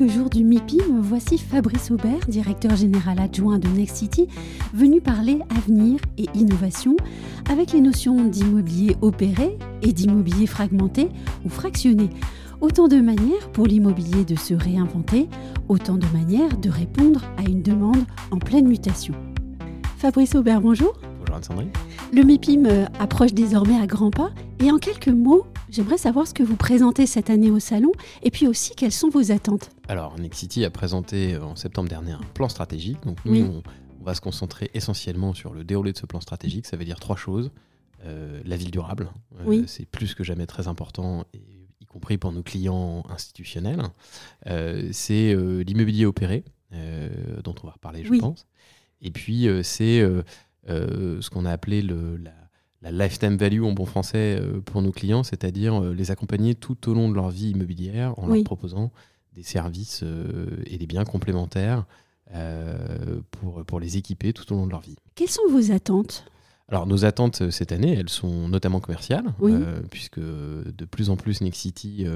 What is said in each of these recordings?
Quelques jours du MIPIM, voici Fabrice Aubert, directeur général adjoint de Next City, venu parler avenir et innovation avec les notions d'immobilier opéré et d'immobilier fragmenté ou fractionné. Autant de manières pour l'immobilier de se réinventer, autant de manières de répondre à une demande en pleine mutation. Fabrice Aubert, bonjour. Le MIPIM approche désormais à grands pas et en quelques mots, j'aimerais savoir ce que vous présentez cette année au salon et puis aussi quelles sont vos attentes. Alors, Nexity a présenté euh, en septembre dernier un plan stratégique. Donc, nous, on, va se concentrer essentiellement sur le déroulé de ce plan stratégique. Ça veut dire trois choses. Euh, la ville durable, c'est plus que jamais très important, y compris pour nos clients institutionnels. c'est l'immobilier opéré, dont on va reparler, je pense. Et puis, c'est euh, ce qu'on a appelé le, la, lifetime value en bon français euh, pour nos clients, c'est-à-dire euh, les accompagner tout au long de leur vie immobilière en leur proposant des services et des biens complémentaires pour, pour les équiper tout au long de leur vie. Quelles sont vos attentes? Alors nos attentes cette année, elles sont notamment commerciales, puisque de plus en plus Nexity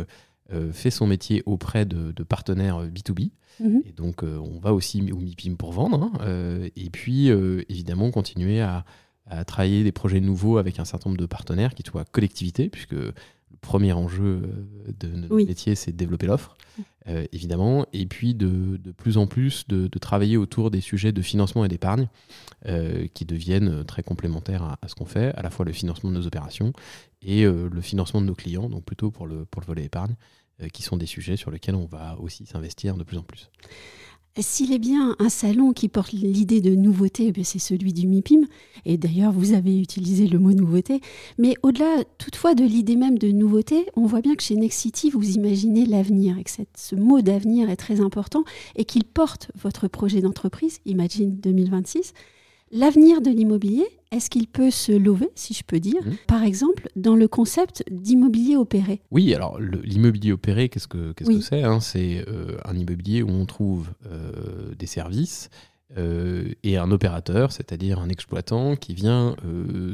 fait son métier auprès de, partenaires B2B. Mhm. Et donc, euh, on va aussi au MIPIM pour vendre. Hein, euh, et puis, euh, évidemment, continuer à, travailler des projets nouveaux avec un certain nombre de partenaires qui soient collectivités, puisque le premier enjeu de notre métier, c'est de développer l'offre, évidemment. Et puis, de, plus en plus, de, travailler autour des sujets de financement et d'épargne qui deviennent très complémentaires à, ce qu'on fait, à la fois le financement de nos opérations et le financement de nos clients, donc plutôt pour le, pour le volet épargne. Euh, qui sont des sujets sur lesquels on va aussi s'investir de plus en plus. S'il est bien un salon qui porte l'idée de nouveauté, eh c'est celui du MIPIM. Et d'ailleurs, vous avez utilisé le mot nouveauté. Mais au-delà, toutefois, de l'idée même de nouveauté, on voit bien que chez Next City, vous imaginez l'avenir et que ce mot d'avenir est très important et qu'il porte votre projet d'entreprise, Imagine 2026. L'avenir de l'immobilier, est-ce qu'il peut se lever, si je peux dire, mmh. par exemple, dans le concept d'immobilier opéré? Oui, alors l'immobilier opéré, qu'est-ce que c'est hein? C'est euh, un immobilier où on trouve euh, des services euh, et un opérateur, c'est-à-dire un exploitant qui vient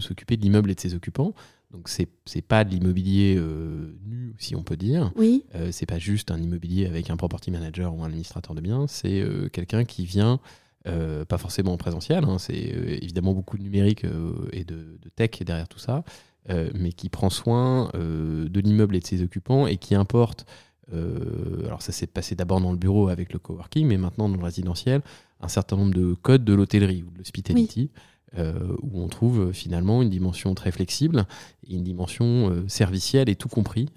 s'occuper de l'immeuble et de ses occupants. Donc c'est n'est pas de l'immobilier nu, si on peut dire. Oui. c'est pas juste un immobilier avec un property manager ou un administrateur de biens. C'est quelqu'un qui vient euh, pas forcément en présentiel, hein, c'est euh, évidemment beaucoup de numérique euh, et de, tech derrière tout ça, mais qui prend soin de l'immeuble et de ses occupants et qui importe, alors ça s'est passé d'abord dans le bureau avec le coworking, mais maintenant dans le résidentiel, un certain nombre de codes de l'hôtellerie ou de l'hospitality. Euh, où on trouve euh, finalement une dimension très flexible, une dimension euh, servicielle et tout compris.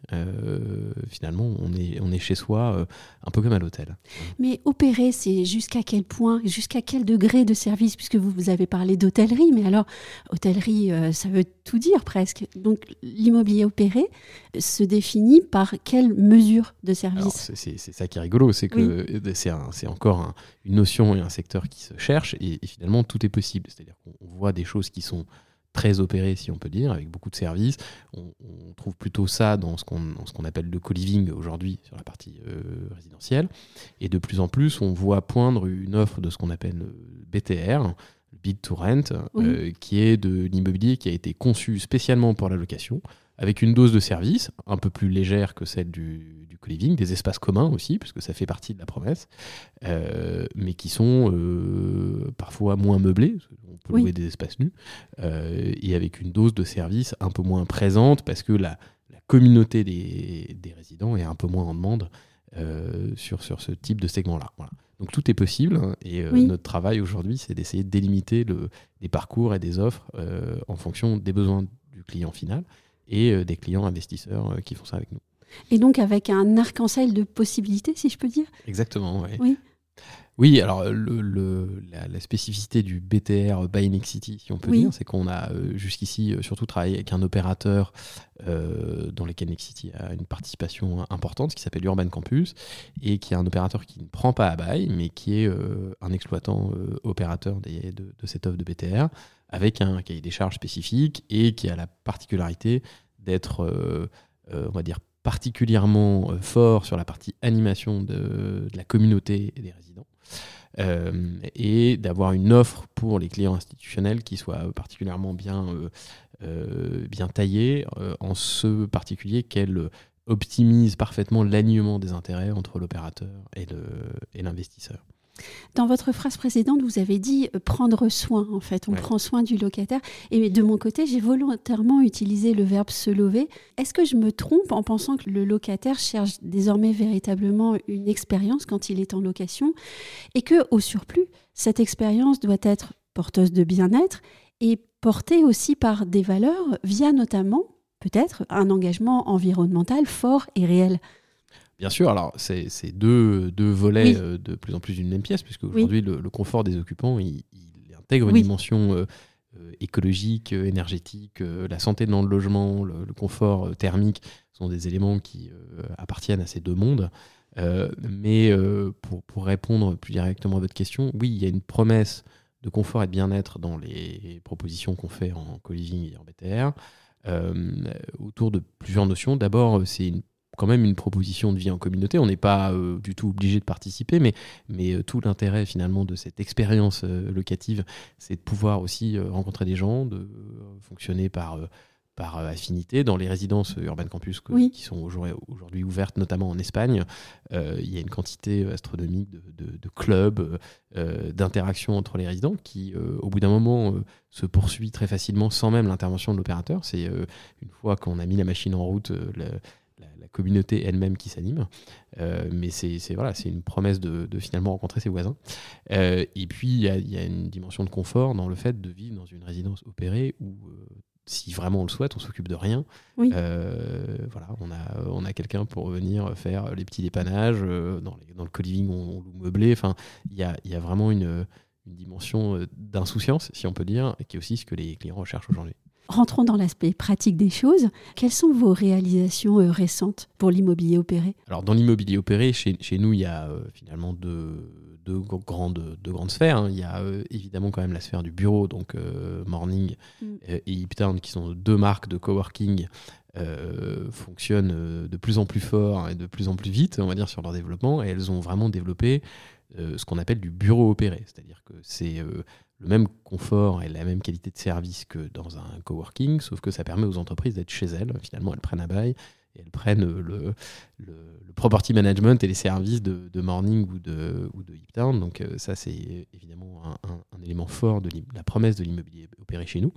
finalement, on est, on est chez soi un peu comme à l'hôtel. Mais opérer, c'est jusqu'à quel point, jusqu'à quel degré de service Puisque vous, vous avez parlé d'hôtellerie, mais alors, hôtellerie, ça veut tout dire presque. Donc, l'immobilier opéré se définit par quelle mesure de service C'est ça qui est rigolo, c'est que c'est encore une notion et un secteur qui se cherche, et, et finalement, tout est possible. C'est-à-dire qu'on on voit des choses qui sont très opérées, si on peut dire, avec beaucoup de services. On, trouve plutôt ça dans ce qu'on appelle le co-living aujourd'hui sur la partie euh, résidentielle. Et de plus en plus, on voit poindre une offre de ce qu'on appelle le Bid to Rent, euh, qui est de l'immobilier qui a été conçu spécialement pour la location, avec une dose de service un peu plus légère que celle du, du co-living, des espaces communs aussi, puisque ça fait partie de la promesse, euh, mais qui sont parfois moins meublés peut louer des espaces nus, euh, et avec une dose de service un peu moins présente parce que la, communauté des, résidents est un peu moins en demande euh, sur, sur ce type de segment-là. Donc tout est possible hein, et euh, notre travail aujourd'hui, c'est d'essayer de délimiter le, les parcours et des offres en fonction des besoins du client final et des clients investisseurs qui font ça avec nous. Et donc avec un arc-en-ciel de possibilités, si je peux dire? Exactement, oui. Oui, alors le, la, spécificité du BTR Buy City, si on peut dire, c'est qu'on a euh, jusqu'ici euh, surtout travaillé avec un opérateur euh, dans lequel Nexity a une participation importante, qui s'appelle Urban Campus, et qui est un opérateur qui ne prend pas à bail, mais qui est un exploitant opérateur de, de, cette offre de BTR, avec un cahier des charges spécifique et qui a la particularité d'être, on va dire, particulièrement fort sur la partie animation de, la communauté et des résidents. Et d'avoir une offre pour les clients institutionnels qui soit particulièrement bien, bien taillée, en ce particulier qu'elle optimise parfaitement l'alignement des intérêts entre l'opérateur et l'investisseur. Dans votre phrase précédente, vous avez dit euh, prendre soin, en fait. On prend soin du locataire. Et de mon côté, j'ai volontairement utilisé le verbe se lever. Est-ce que je me trompe en pensant que le locataire cherche désormais véritablement une expérience quand il est en location et que, au surplus, cette expérience doit être porteuse de bien-être et portée aussi par des valeurs via notamment peut-être un engagement environnemental fort et réel? Bien sûr, alors c'est deux, deux, volets euh, de plus en plus d'une même pièce, puisque aujourd'hui le, confort des occupants, il, intègre une dimension euh, euh, écologique, énergétique, la santé dans le logement, le, confort thermique sont des éléments qui appartiennent à ces deux mondes. mais pour, pour, répondre plus directement à votre question, oui, il y a une promesse de confort et de bien-être dans les propositions qu'on fait en co-living et en BTR. Autour de plusieurs notions. D'abord, c'est quand même une proposition de vie en communauté. On n'est pas euh, du tout obligé de participer, mais, mais euh, tout l'intérêt finalement de cette expérience locative, c'est de pouvoir aussi rencontrer des gens, de fonctionner par par euh, affinité. Dans les résidences Urban Campus qui sont aujourd'hui ouvertes, notamment en Espagne, euh, il y a une quantité astronomique de, clubs, euh, d'interactions entre les résidents qui, au bout d'un moment, se poursuit très facilement sans même l'intervention de l'opérateur. C'est une fois qu'on a mis la machine en route, la, communauté elle-même qui s'anime. mais c'est voilà, une promesse de, finalement rencontrer ses voisins. et puis, il y, y, a une dimension de confort dans le fait de vivre dans une résidence opérée où si vraiment on le souhaite, on s'occupe de rien. Euh, voilà, on a, on a quelqu'un pour venir faire les petits dépannages. Euh, dans, dans, le co-living, on, loue meublé. Enfin, il y a, y a, vraiment une, une dimension euh, d'insouciance, si on peut dire, qui est aussi ce que les clients recherchent aujourd'hui. Rentrons dans l'aspect pratique des choses. Quelles sont vos réalisations récentes pour l'immobilier opéré? Alors, dans l'immobilier opéré, chez, chez, nous, il y a finalement deux deux grandes, de grandes sphères. Hein. Il y a euh, évidemment quand même la sphère du bureau, donc euh, Morning mm. et Hiptown, qui sont deux marques de coworking, euh, fonctionnent de plus en plus fort et de plus en plus vite, on va dire, sur leur développement. Et elles ont vraiment développé ce qu'on appelle du bureau opéré. C'est-à-dire que c'est le même confort et la même qualité de service que dans un coworking, sauf que ça permet aux entreprises d'être chez elles. Finalement, elles prennent à bail et elles prennent le, le, property management et les services de, de Morning ou de, ou de. Donc euh, ça, c'est évidemment un, élément fort de la promesse de l'immobilier opéré chez nous.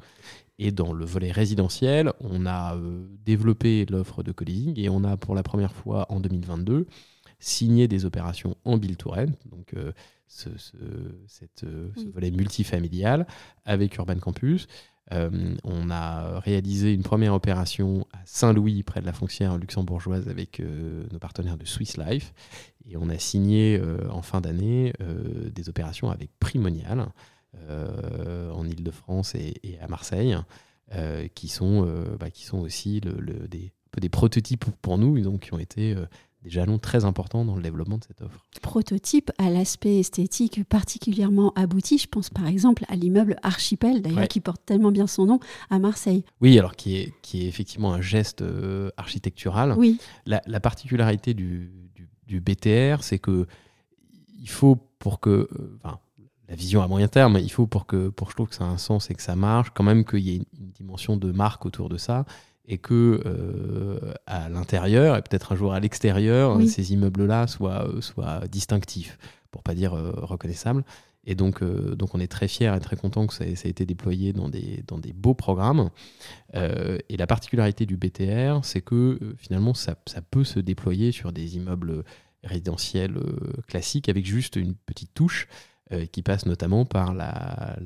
Et dans le volet résidentiel, on a euh, développé l'offre de co et on a pour la première fois en 2022 signé des opérations en build to rent, donc euh, ce, cette, ce volet multifamilial avec Urban Campus. Euh, on a réalisé une première opération à Saint-Louis, près de la foncière luxembourgeoise, avec euh, nos partenaires de Swiss Life. Et on a signé euh, en fin d'année des opérations avec Primonial en Ile-de-France et, à Marseille, qui, sont, bah, qui sont aussi le, des, des prototypes pour nous, donc qui ont été des jalons très importants dans le développement de cette offre. Prototype à l'aspect esthétique particulièrement abouti, je pense par exemple à l'immeuble Archipel, d'ailleurs qui porte tellement bien son nom, à Marseille. Oui, alors qui est, qui est effectivement un geste euh, architectural. Oui. La, particularité du, du, BTR, c'est que il faut pour que... Euh, enfin, la vision à moyen terme, il faut pour que pour je trouve que ça a un sens et que ça marche, quand même qu'il y ait une, une dimension de marque autour de ça et que euh, à l'intérieur et peut-être un jour à l'extérieur, ces immeubles-là soient, euh, soient distinctifs, pour pas dire euh, reconnaissables. Et donc, donc on est très fiers et très contents que ça, ait, été déployé dans des, dans des beaux programmes. et la particularité du BTR, c'est que finalement, ça, ça, peut se déployer sur des immeubles résidentiels classiques avec juste une petite touche. Euh, qui passe notamment par la,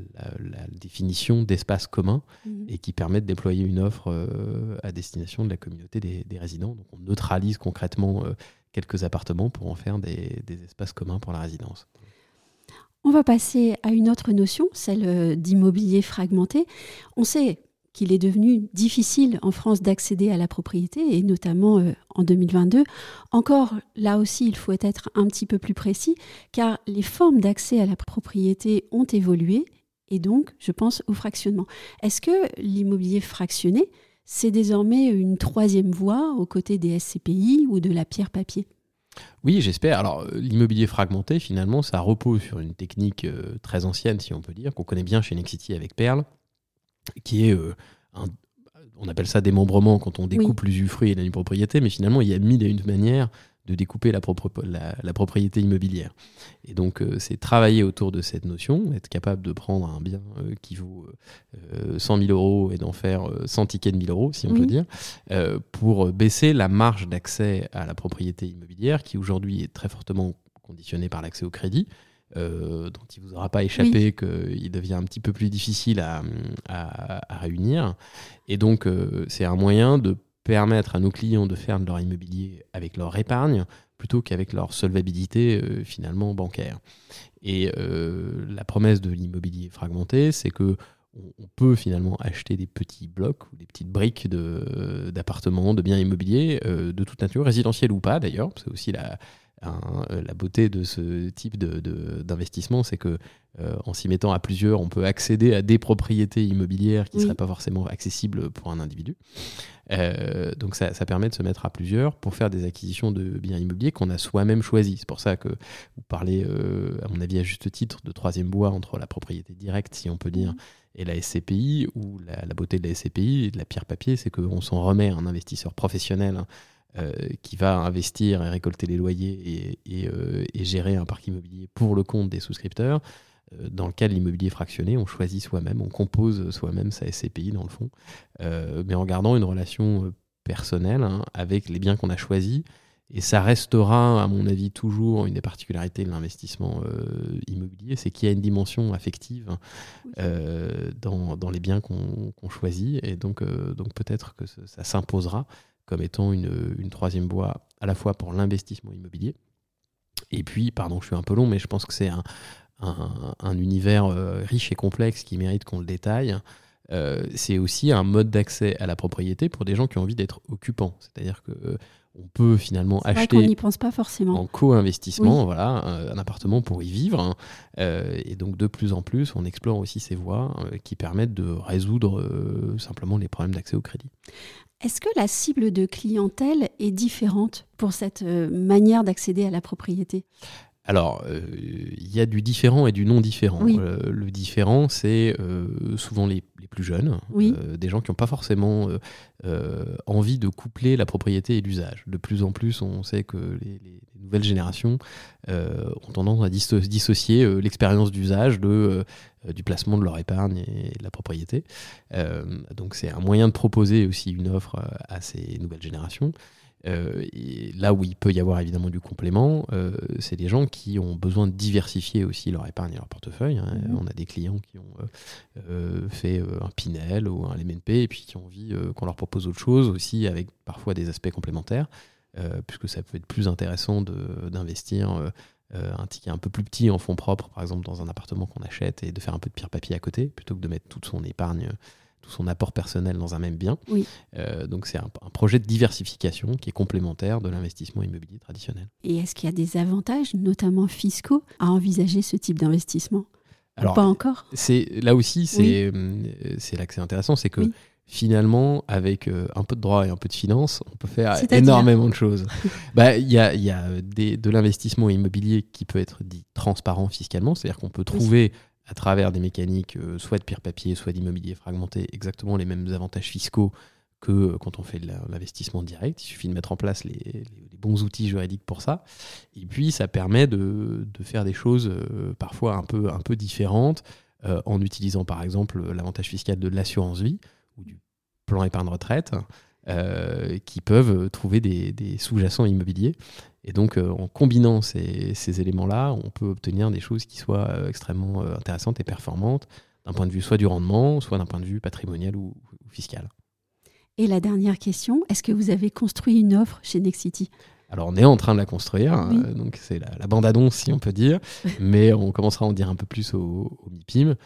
définition d'espaces communs mhm. et qui permet de déployer une offre euh, à destination de la communauté des, résidents. Donc on neutralise concrètement euh, quelques appartements pour en faire des, des, espaces communs pour la résidence. On va passer à une autre notion, celle d'immobilier fragmenté. On sait qu'il est devenu difficile en France d'accéder à la propriété, et notamment euh, en 2022. Encore, là aussi, il faut être un petit peu plus précis, car les formes d'accès à la propriété ont évolué, et donc je pense au fractionnement. Est-ce que l'immobilier fractionné, c'est désormais une troisième voie aux côtés des SCPI ou de la pierre papier? Oui, j'espère. Alors, euh, l'immobilier fragmenté, finalement, ça repose sur une technique euh, très ancienne, si on peut dire, qu'on connaît bien chez Nexity avec Perle, qui est euh, un, on appelle ça démembrement quand on découpe l'usufruit et la propriété, mais finalement, il y a mille et une manières de découper la, la, propriété immobilière. Et donc, euh, c'est travailler autour de cette notion, être capable de prendre un bien euh, qui vaut 100 euh, 000 euros et d'en faire 100 tickets de 1000 euros, si on peut dire, pour baisser la marge d'accès à la propriété immobilière qui aujourd'hui est très fortement conditionnée par l'accès au crédit. Dont il ne vous aura pas échappé qu'il devient un petit peu plus difficile à, à réunir. Et donc, c'est un moyen de permettre à nos clients de faire de leur immobilier avec leur épargne plutôt qu'avec leur solvabilité euh, finalement bancaire. Et euh, la promesse de l'immobilier fragmenté, c'est que on, peut finalement acheter des petits blocs ou des petites briques d'appartements, de, biens immobiliers euh, de toute nature, résidentiels ou pas d'ailleurs. C'est aussi la, la beauté de ce type d'investissement, de, c'est que en s'y mettant à plusieurs, on peut accéder à des propriétés immobilières qui ne seraient pas forcément accessibles pour un individu. Euh, donc ça, permet de se mettre à plusieurs pour faire des acquisitions de biens immobiliers qu'on a soi-même choisis. C'est pour ça que vous parlez, euh, à mon avis, à juste titre, de troisième bois entre la propriété directe, si on peut dire, et la SCPI, ou la, beauté de la SCPI et de la pierre papier, c'est qu'on s'en remet à un investisseur professionnel hein, euh, qui va investir et récolter les loyers et, gérer un parc immobilier pour le compte des souscripteurs. Euh, dans le cas de l'immobilier fractionné, on choisit soi-même, on compose soi-même sa SCPI dans le fond, euh, mais en gardant une relation euh, personnelle hein, avec les biens qu'on a choisis. Et ça restera, à mon avis, toujours une des particularités de l'investissement immobilier, c'est qu'il y a une dimension affective dans, dans, les biens qu'on choisit. Et donc, donc peut-être que ça s'imposera comme étant une, une troisième voie à la fois pour l'investissement immobilier. Et puis, pardon, je suis un peu long, mais je pense que c'est un, un, univers euh, riche et complexe qui mérite qu'on le détaille. Euh, c'est aussi un mode d'accès à la propriété pour des gens qui ont envie d'être occupants. C'est-à-dire que euh, on peut finalement acheter n'y pense pas forcément. en co-investissement voilà, un, appartement pour y vivre. Hein. et donc de plus en plus, on explore aussi ces voies qui permettent de résoudre simplement les problèmes d'accès au crédit. Est-ce que la cible de clientèle est différente pour cette manière d'accéder à la propriété? Alors, euh, il y a du différent et du non différent. Euh, le différent, c'est euh, souvent les, plus jeunes, des gens qui n'ont pas forcément envie de coupler la propriété et l'usage. De plus en plus, on sait que les, nouvelles générations ont tendance à dissocier l'expérience d'usage de, du placement de leur épargne et de la propriété. donc, c'est un moyen de proposer aussi une offre à ces nouvelles générations. Euh, et là où il peut y avoir évidemment du complément, euh, c'est des gens qui ont besoin de diversifier aussi leur épargne et leur portefeuille. Hein. Mhm. On a des clients qui ont euh, fait un Pinel ou un LMNP et puis qui ont envie qu'on leur propose autre chose aussi avec parfois des aspects complémentaires, puisque ça peut être plus intéressant d'investir. Un ticket un peu plus petit en fonds propres, par exemple dans un appartement qu'on achète, et de faire un peu de pire papier à côté, plutôt que de mettre toute son épargne tout son apport personnel dans un même bien. Euh, donc c'est un, projet de diversification qui est complémentaire de l'investissement immobilier traditionnel. Et est-ce qu'il y a des avantages, notamment fiscaux, à envisager ce type d'investissement? Alors, Pas encore? c'est Là aussi, c'est euh, c'est là que c'est intéressant, c'est que finalement, avec euh, un peu de droit et un peu de finance, on peut faire énormément de choses. Bah, il y a, y a de l'investissement immobilier qui peut être dit transparent fiscalement, c'est-à-dire qu'on peut trouver à travers des mécaniques, euh, soit de pire papier, soit d'immobilier fragmenté, exactement les mêmes avantages fiscaux que euh, quand on fait de l'investissement direct. Il suffit de mettre en place les, bons outils juridiques pour ça. Et puis, ça permet de, faire des choses parfois un peu, un peu différentes en utilisant par exemple l'avantage fiscal de l'assurance vie ou du plan épargne retraite. qui peuvent trouver des, sous-jacents immobiliers et donc, euh, en combinant ces, éléments-là, on peut obtenir des choses qui soient euh, extrêmement euh, intéressantes et performantes d'un point de vue soit du rendement, soit d'un point de vue patrimonial ou, fiscal. Et la dernière question, est-ce que vous avez construit une offre chez Nexity? Alors on est en train de la construire, donc c'est la, bande-annonce si on peut dire, mais on commencera à en dire un peu plus au, MIPIM.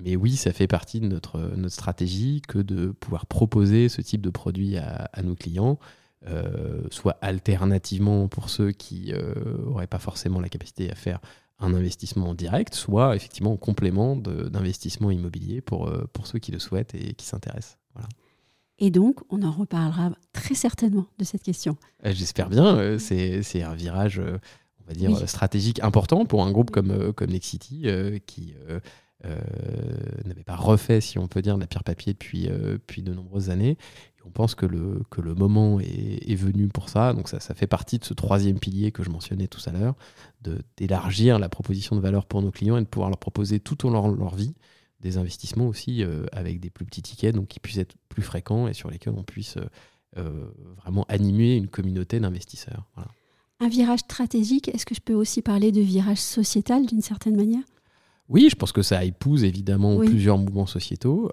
Mais oui, ça fait partie de notre, notre stratégie que de pouvoir proposer ce type de produit à, à nos clients euh, soit alternativement pour ceux qui n'auraient euh, pas forcément la capacité à faire un investissement direct, soit effectivement en complément d'investissement immobilier pour, pour ceux qui le souhaitent et qui s'intéressent. Voilà. Et donc, on en reparlera très certainement de cette question. J'espère bien. C'est un virage, on va dire, stratégique important pour un groupe comme, comme Nexity qui n'avait pas refait, si on peut dire, de la pierre papier depuis, depuis de nombreuses années on pense que le, que le moment est, venu pour ça. Donc ça, ça fait partie de ce troisième pilier que je mentionnais tout à l'heure, d'élargir la proposition de valeur pour nos clients et de pouvoir leur proposer tout au long de leur vie des investissements aussi euh, avec des plus petits tickets, donc qui puissent être plus fréquents et sur lesquels on puisse euh, euh, vraiment animer une communauté d'investisseurs. Un virage stratégique, est-ce que je peux aussi parler de virage sociétal d'une certaine manière? Oui, je pense que ça épouse évidemment plusieurs mouvements sociétaux.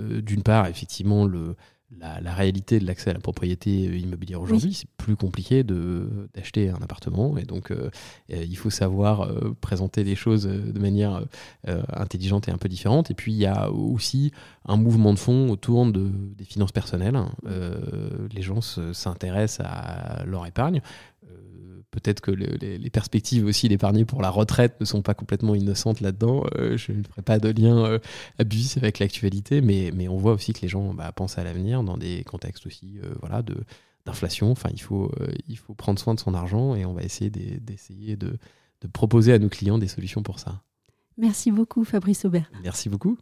D'une part, effectivement, le, la, réalité de l'accès à la propriété euh, immobilière aujourd'hui, c'est plus compliqué d'acheter un appartement. Et donc, euh, euh, il faut savoir présenter les choses de manière intelligente et un peu différente. Et puis, il y a aussi un mouvement de fond autour de, des finances personnelles. les gens s'intéressent à leur épargne peut-être que les, perspectives aussi d'épargner pour la retraite ne sont pas complètement innocentes là-dedans. Euh, je ne ferai pas de lien euh, abusif avec l'actualité, mais, mais on voit aussi que les gens bah, pensent à l'avenir dans des contextes aussi euh, voilà, de, d'inflation. Enfin, il faut, il faut prendre soin de son argent et on va essayer d'essayer de, de proposer à nos clients des solutions pour ça. Merci beaucoup, Fabrice Aubert. Merci beaucoup.